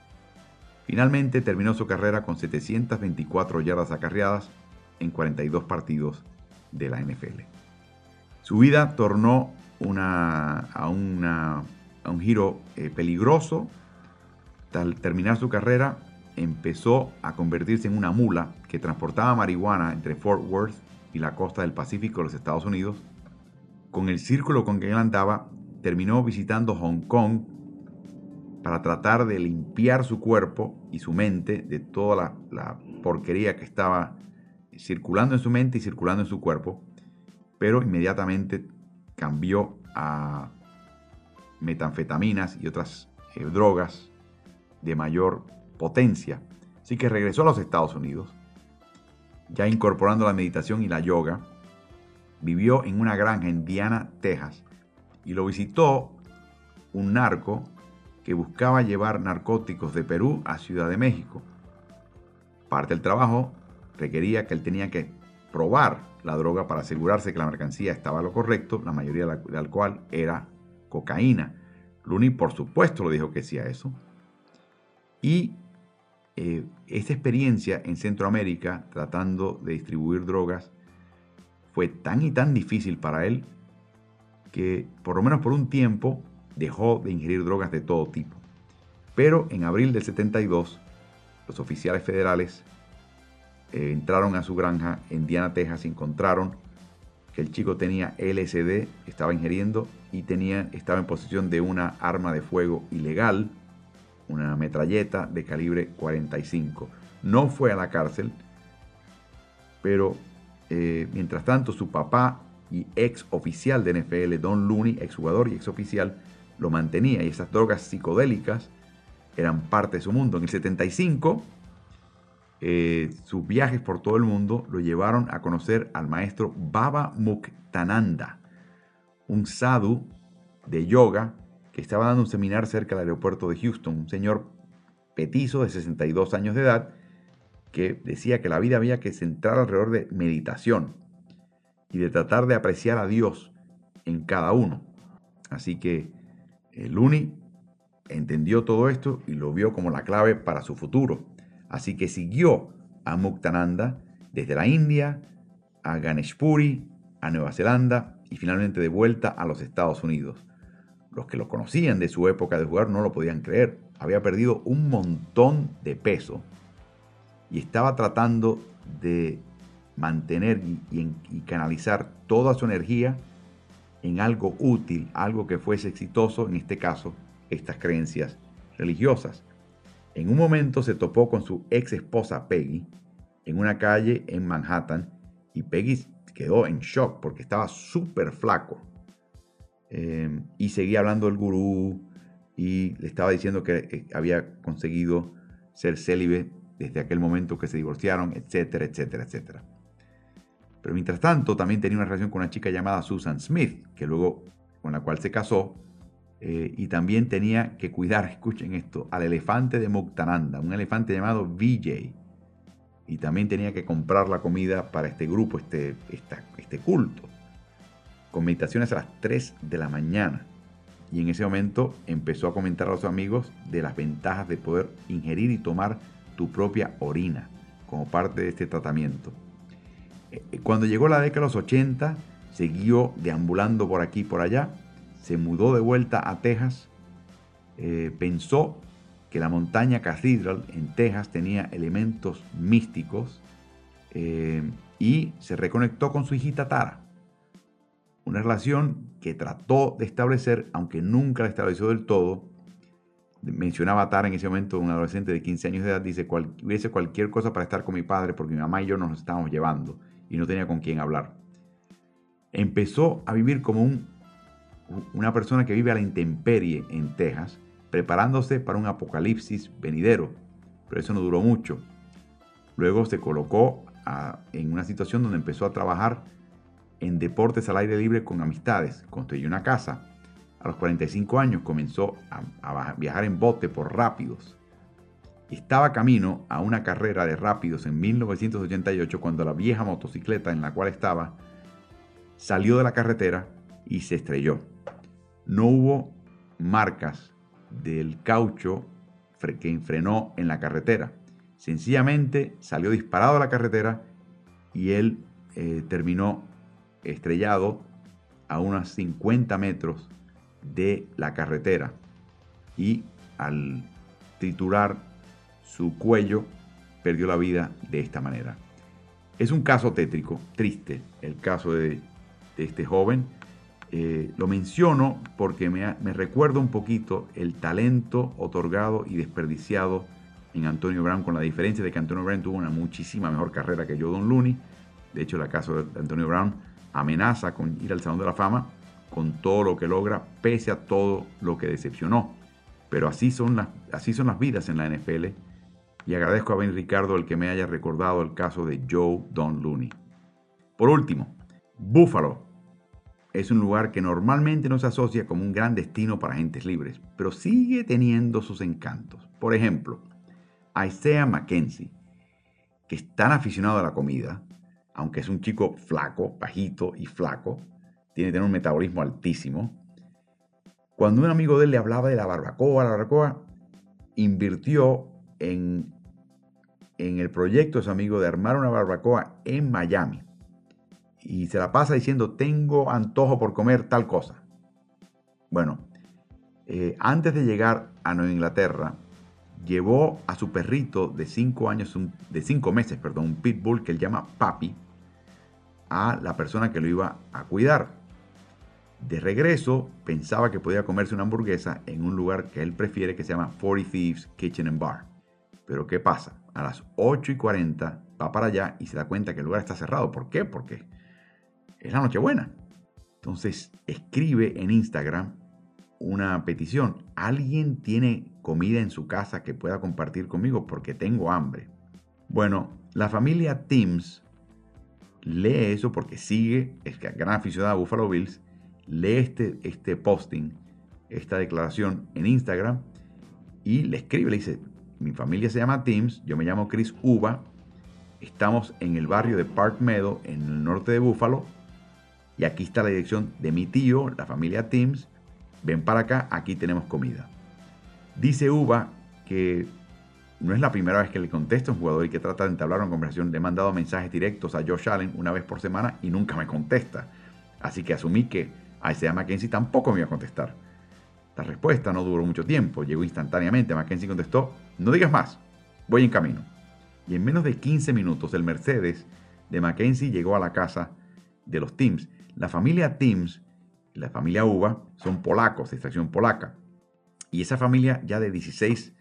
finalmente terminó su carrera con 724 yardas acarreadas en 42 partidos de la NFL. Su vida tornó a, un giro eh, peligroso. Al terminar su carrera, empezó a convertirse en una mula que transportaba marihuana entre Fort Worth y la costa del Pacífico de los Estados Unidos. Con el círculo con que él andaba, terminó visitando Hong Kong para tratar de limpiar su cuerpo y su mente de toda la, porquería que estaba circulando en su mente y circulando en su cuerpo, pero inmediatamente cambió a metanfetaminas y otras eh, drogas de mayor potencia. Así que regresó a los Estados Unidos, ya incorporando la meditación y la yoga. Vivió en una granja en Diana, Texas, y lo visitó un narco que buscaba llevar narcóticos de Perú a Ciudad de México. Parte del trabajo requería que él tenía que probar la droga para asegurarse que la mercancía estaba lo correcto, la mayoría del cual era cocaína. Luni, por supuesto, lo dijo que sí a eso. Y eh, esta experiencia en Centroamérica, tratando de distribuir drogas, fue tan y tan difícil para él que, por lo menos por un tiempo, dejó de ingerir drogas de todo tipo. Pero en abril del 72, los oficiales federales eh, entraron a su granja en Diana, Texas, y encontraron que el chico tenía LSD, estaba ingiriendo y tenía, estaba en posesión de una arma de fuego ilegal, una metralleta de calibre 45. No fue a la cárcel, pero eh, mientras tanto su papá y ex oficial de NFL, Don Looney, ex jugador y ex oficial, lo mantenía y esas drogas psicodélicas eran parte de su mundo. En el 75, eh, sus viajes por todo el mundo lo llevaron a conocer al maestro Baba Muktananda, un sadhu de yoga que estaba dando un seminar cerca del aeropuerto de Houston, un señor petizo de 62 años de edad que decía que la vida había que centrar alrededor de meditación y de tratar de apreciar a Dios en cada uno. Así que el Uni entendió todo esto y lo vio como la clave para su futuro. Así que siguió a Muktananda desde la India a Ganeshpuri, a Nueva Zelanda y finalmente de vuelta a los Estados Unidos. Los que lo conocían de su época de jugar no lo podían creer. Había perdido un montón de peso y estaba tratando de mantener y, canalizar toda su energía en algo útil, algo que fuese exitoso, en este caso, estas creencias religiosas. En un momento se topó con su ex esposa Peggy en una calle en Manhattan y Peggy quedó en shock porque estaba súper flaco. Em, y seguía hablando del gurú y le estaba diciendo que eh, había conseguido ser célibe desde aquel momento que se divorciaron, etcétera, etcétera, etcétera. Pero mientras tanto, también tenía una relación con una chica llamada Susan Smith, que luego con la cual se casó, eh, y también tenía que cuidar, escuchen esto, al elefante de Muktananda, un elefante llamado VJ. Y también tenía que comprar la comida para este grupo, este, este culto, con meditaciones a las 3 de la mañana. Y en ese momento empezó a comentar a los amigos de las ventajas de poder ingerir y tomar tu propia orina como parte de este tratamiento. Cuando llegó la década de los 80, siguió deambulando por aquí y por allá, se mudó de vuelta a Texas, eh, pensó que la montaña Cathedral en Texas tenía elementos místicos eh, y se reconectó con su hijita Tara. Una relación que trató de establecer, aunque nunca la estableció del todo. Mencionaba a Tara en ese momento, un adolescente de 15 años de edad, dice, hubiese cualquier cosa para estar con mi padre porque mi mamá y yo nos estábamos llevando y no tenía con quién hablar. Empezó a vivir como un, una persona que vive a la intemperie en Texas, preparándose para un apocalipsis venidero, pero eso no duró mucho. Luego se colocó en una situación donde empezó a trabajar en deportes al aire libre con amistades, construyó una casa. A los 45 años comenzó a viajar en bote por rápidos estaba camino a una carrera de rápidos en 1988 cuando la vieja motocicleta en la cual estaba salió de la carretera y se estrelló. No hubo marcas del caucho que frenó en la carretera. Sencillamente salió disparado a la carretera y él eh, terminó estrellado a unos 50 metros de la carretera y al triturar su cuello perdió la vida de esta manera. Es un caso tétrico, triste, el caso de, este joven. Eh, lo menciono porque me, me recuerda un poquito el talento otorgado y desperdiciado en Antonio Brown, con la diferencia de que Antonio Brown tuvo una muchísima mejor carrera que Don Looney. De hecho, el caso de Antonio Brown amenaza con ir al Salón de la Fama con todo lo que logra, pese a todo lo que decepcionó. Pero así son las, así son las vidas en la NFL y agradezco a Ben Ricardo el que me haya recordado el caso de Joe Don Looney. Por último, Buffalo es un lugar que normalmente no se asocia como un gran destino para agentes libres, pero sigue teniendo sus encantos. Por ejemplo, Isaiah McKenzie, que es tan aficionado a la comida, aunque es un chico flaco, bajito y flaco, tiene tener un metabolismo altísimo. Cuando un amigo de él le hablaba de la barbacoa, la barbacoa, invirtió en, el proyecto de su amigo de armar una barbacoa en Miami. Y se la pasa diciendo, tengo antojo por comer tal cosa. Bueno, eh, antes de llegar a Nueva Inglaterra, llevó a su perrito de 5 años, de 5 meses, perdón, un pitbull que él llama Papi, a la persona que lo iba a cuidar. De regreso, pensaba que podía comerse una hamburguesa en un lugar que él prefiere que se llama 40 Thieves Kitchen and Bar. Pero ¿qué pasa? A las 8 y 40 va para allá y se da cuenta que el lugar está cerrado. ¿Por qué? Porque es la Nochebuena. Entonces escribe en Instagram una petición. ¿Alguien tiene comida en su casa que pueda compartir conmigo porque tengo hambre? Bueno, la familia Timms lee eso porque sigue, es que gran aficionado a Buffalo Bills, lee este, este posting, esta declaración en Instagram y le escribe, le dice, mi familia se llama Teams, yo me llamo Chris Uva, estamos en el barrio de Park Meadow, en el norte de Buffalo, y aquí está la dirección de mi tío, la familia Teams, ven para acá, aquí tenemos comida. Dice Uva que no es la primera vez que le contesta a un jugador y que trata de entablar una conversación. Le he mandado mensajes directos a Josh Allen una vez por semana y nunca me contesta. Así que asumí que a Isaiah McKenzie tampoco me iba a contestar. La respuesta no duró mucho tiempo, llegó instantáneamente. McKenzie contestó, no digas más, voy en camino. Y en menos de 15 minutos el Mercedes de Mackenzie llegó a la casa de los Teams. La familia Teams, la familia Uva, son polacos, de extracción polaca. Y esa familia ya de 16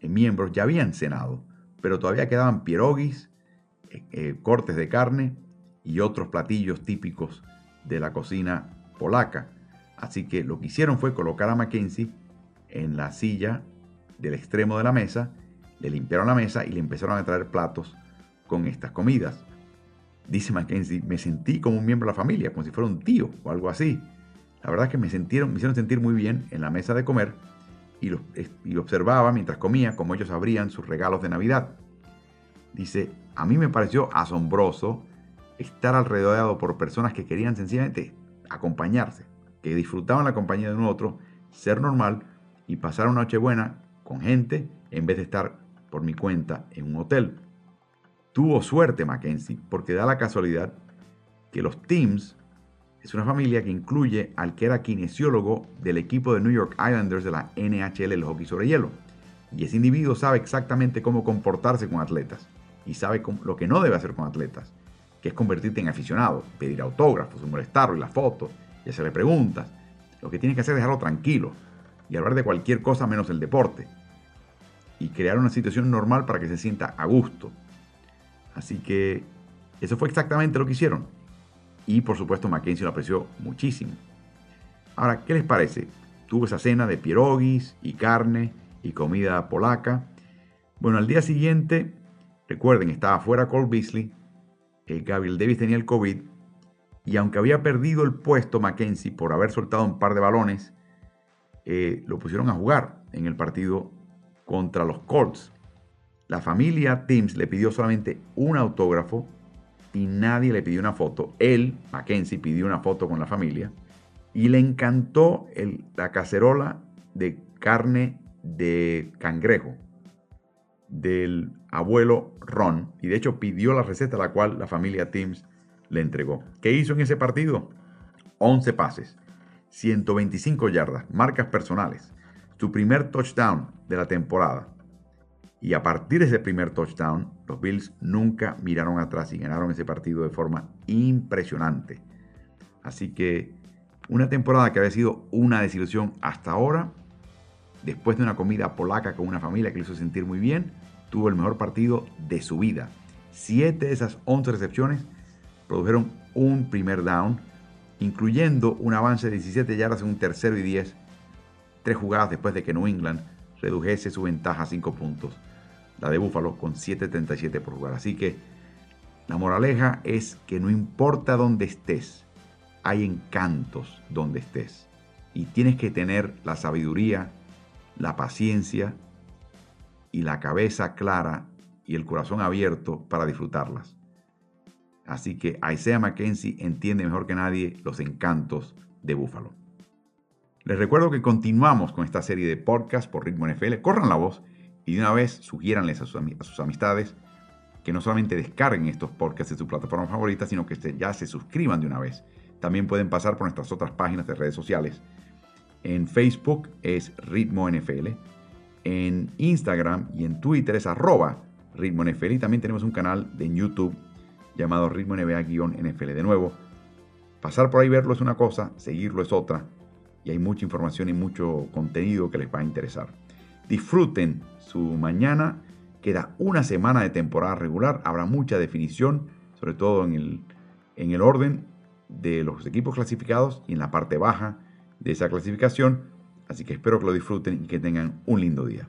eh, miembros ya habían cenado, pero todavía quedaban pierogis, eh, eh, cortes de carne y otros platillos típicos de la cocina polaca. Así que lo que hicieron fue colocar a Mackenzie en la silla del extremo de la mesa, le limpiaron la mesa y le empezaron a traer platos con estas comidas. Dice Mackenzie, me sentí como un miembro de la familia, como si fuera un tío o algo así. La verdad es que me, sentieron, me hicieron sentir muy bien en la mesa de comer y, y observaba mientras comía cómo ellos abrían sus regalos de Navidad. Dice, a mí me pareció asombroso estar alrededor por personas que querían sencillamente acompañarse, que disfrutaban la compañía de un otro, ser normal y pasar una noche buena con gente en vez de estar por mi cuenta en un hotel. Tuvo suerte Mackenzie porque da la casualidad que los Teams es una familia que incluye al que era kinesiólogo del equipo de New York Islanders de la NHL, el hockey sobre hielo. Y ese individuo sabe exactamente cómo comportarse con atletas y sabe lo que no debe hacer con atletas que es convertirte en aficionado, pedir autógrafos, molestarlo y la foto, y hacerle preguntas. Lo que tienes que hacer es dejarlo tranquilo y hablar de cualquier cosa menos el deporte. Y crear una situación normal para que se sienta a gusto. Así que eso fue exactamente lo que hicieron. Y por supuesto Mackenzie lo apreció muchísimo. Ahora, ¿qué les parece? Tuvo esa cena de pierogis y carne y comida polaca. Bueno, al día siguiente, recuerden, estaba fuera Cole Beasley Gabriel Davis tenía el COVID y aunque había perdido el puesto Mackenzie por haber soltado un par de balones, eh, lo pusieron a jugar en el partido contra los Colts. La familia Timms le pidió solamente un autógrafo y nadie le pidió una foto. Él, Mackenzie, pidió una foto con la familia y le encantó la cacerola de carne de cangrejo del abuelo Ron y de hecho pidió la receta la cual la familia Teams le entregó. ¿Qué hizo en ese partido? 11 pases, 125 yardas, marcas personales, su primer touchdown de la temporada. Y a partir de ese primer touchdown, los Bills nunca miraron atrás y ganaron ese partido de forma impresionante. Así que una temporada que había sido una desilusión hasta ahora, después de una comida polaca con una familia que le hizo sentir muy bien, tuvo el mejor partido de su vida. Siete de esas 11 recepciones produjeron un primer down, incluyendo un avance de 17 yardas en un tercero y 10, tres jugadas después de que New England redujese su ventaja a 5 puntos, la de Buffalo con 7.37 por jugar. Así que la moraleja es que no importa dónde estés, hay encantos donde estés. Y tienes que tener la sabiduría, la paciencia y la cabeza clara y el corazón abierto para disfrutarlas. Así que Isaiah McKenzie entiende mejor que nadie los encantos de Búfalo. Les recuerdo que continuamos con esta serie de podcasts por Ritmo NFL. Corran la voz y de una vez sugiéranles a sus, a sus amistades que no solamente descarguen estos podcasts de su plataforma favorita, sino que ya se suscriban de una vez. También pueden pasar por nuestras otras páginas de redes sociales. En Facebook es Ritmo NFL. En Instagram y en Twitter es arroba Ritmo NFL. Y también tenemos un canal de YouTube llamado Ritmo NBA-NFL. De nuevo, pasar por ahí verlo es una cosa, seguirlo es otra. Y hay mucha información y mucho contenido que les va a interesar. Disfruten su mañana. Queda una semana de temporada regular. Habrá mucha definición, sobre todo en el, en el orden de los equipos clasificados y en la parte baja de esa clasificación. Así que espero que lo disfruten y que tengan un lindo día.